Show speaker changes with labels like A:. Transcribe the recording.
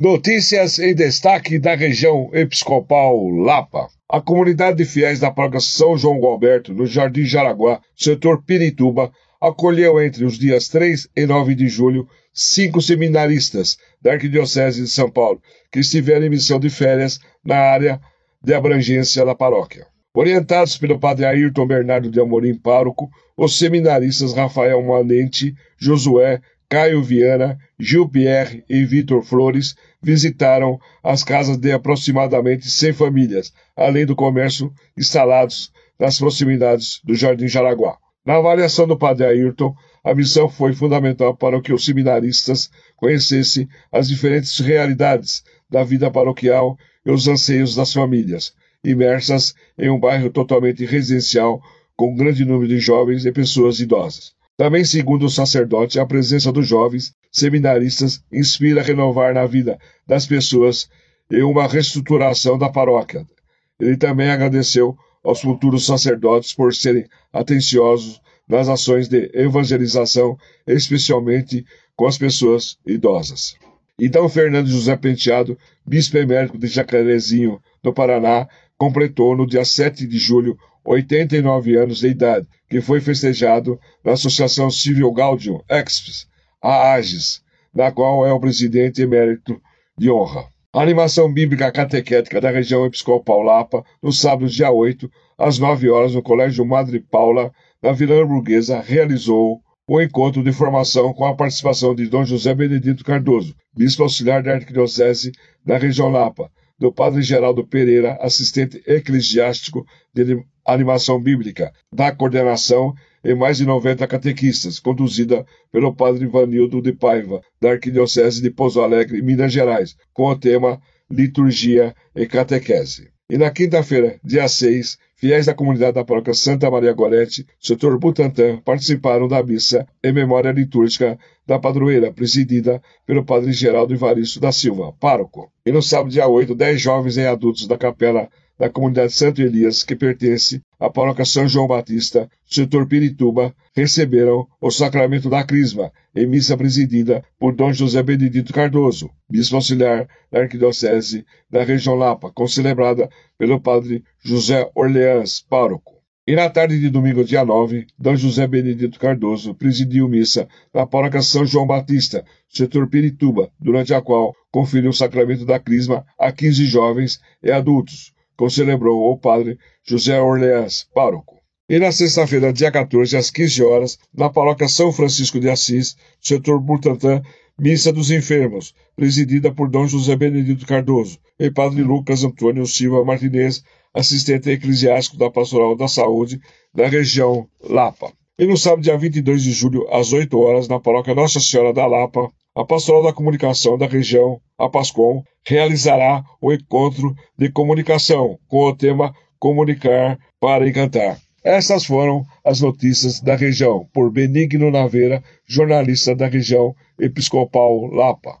A: Notícias em destaque da região episcopal Lapa. A comunidade de fiéis da paróquia São João Gualberto, no Jardim Jaraguá, setor Pirituba, acolheu entre os dias 3 e 9 de julho cinco seminaristas da Arquidiocese de São Paulo que estiveram em missão de férias na área de abrangência da paróquia. Orientados pelo padre Ayrton Bernardo de Amorim Pároco, os seminaristas Rafael Manente, Josué, Caio Viana, Gil Pierre e Vitor Flores visitaram as casas de aproximadamente 100 famílias, além do comércio instalados nas proximidades do Jardim Jaraguá. Na avaliação do padre Ayrton, a missão foi fundamental para que os seminaristas conhecessem as diferentes realidades da vida paroquial e os anseios das famílias, imersas em um bairro totalmente residencial com um grande número de jovens e pessoas idosas. Também, segundo o sacerdote, a presença dos jovens seminaristas inspira a renovar na vida das pessoas e uma reestruturação da paróquia. Ele também agradeceu aos futuros sacerdotes por serem atenciosos nas ações de evangelização, especialmente com as pessoas idosas. Então, Fernando José Penteado, bispo emérito de Jacarezinho, no Paraná, completou no dia 7 de julho 89 anos de idade, que foi festejado na Associação Civil Gaudium Expes, a AGES, na qual é o presidente emérito de honra. A animação bíblica catequética da região episcopal Lapa, no sábado, dia 8, às 9 horas, no Colégio Madre Paula, na Vila Hamburguesa, realizou o encontro de formação com a participação de Dom José Benedito Cardoso, bispo auxiliar da Arquidiocese da região Lapa, do Padre Geraldo Pereira, assistente eclesiástico de animação bíblica, da coordenação e mais de 90 catequistas, conduzida pelo Padre Ivanildo de Paiva, da Arquidiocese de Pouso Alegre, Minas Gerais, com o tema Liturgia e Catequese. E na quinta-feira, dia 6, fiéis da comunidade da paróquia Santa Maria Gorete, setor Butantã, participaram da missa em memória litúrgica da padroeira, presidida pelo padre Geraldo Ivaristo da Silva, pároco. E no sábado, dia 8, dez jovens e adultos da capela da comunidade Santo Elias, que pertence à paróquia São João Batista, setor Pirituba, receberam o sacramento da Crisma, em missa presidida por Dom José Benedito Cardoso, bispo auxiliar da Arquidiocese da região Lapa, concelebrada pelo padre José Orleans, pároco. E na tarde de domingo, dia 9, Dom José Benedito Cardoso presidiu missa na paróquia São João Batista, setor Pirituba, durante a qual conferiu o sacramento da Crisma a 15 jovens e adultos, concelebrou o padre José Orleans, pároco. E na sexta-feira, dia 14, às 15 horas, na paróquia São Francisco de Assis, setor Burtantã, Missa dos Enfermos, presidida por Dom José Benedito Cardoso, e padre Lucas Antônio Silva Martinez, assistente eclesiástico da Pastoral da Saúde da região Lapa. E no sábado, dia 22 de julho, às 8 horas, na paróquia Nossa Senhora da Lapa, a Pastoral da Comunicação da região, a PASCOM, realizará o encontro de comunicação com o tema Comunicar para Encantar. Essas foram as notícias da região, por Benigno Naveira, jornalista da região episcopal Lapa.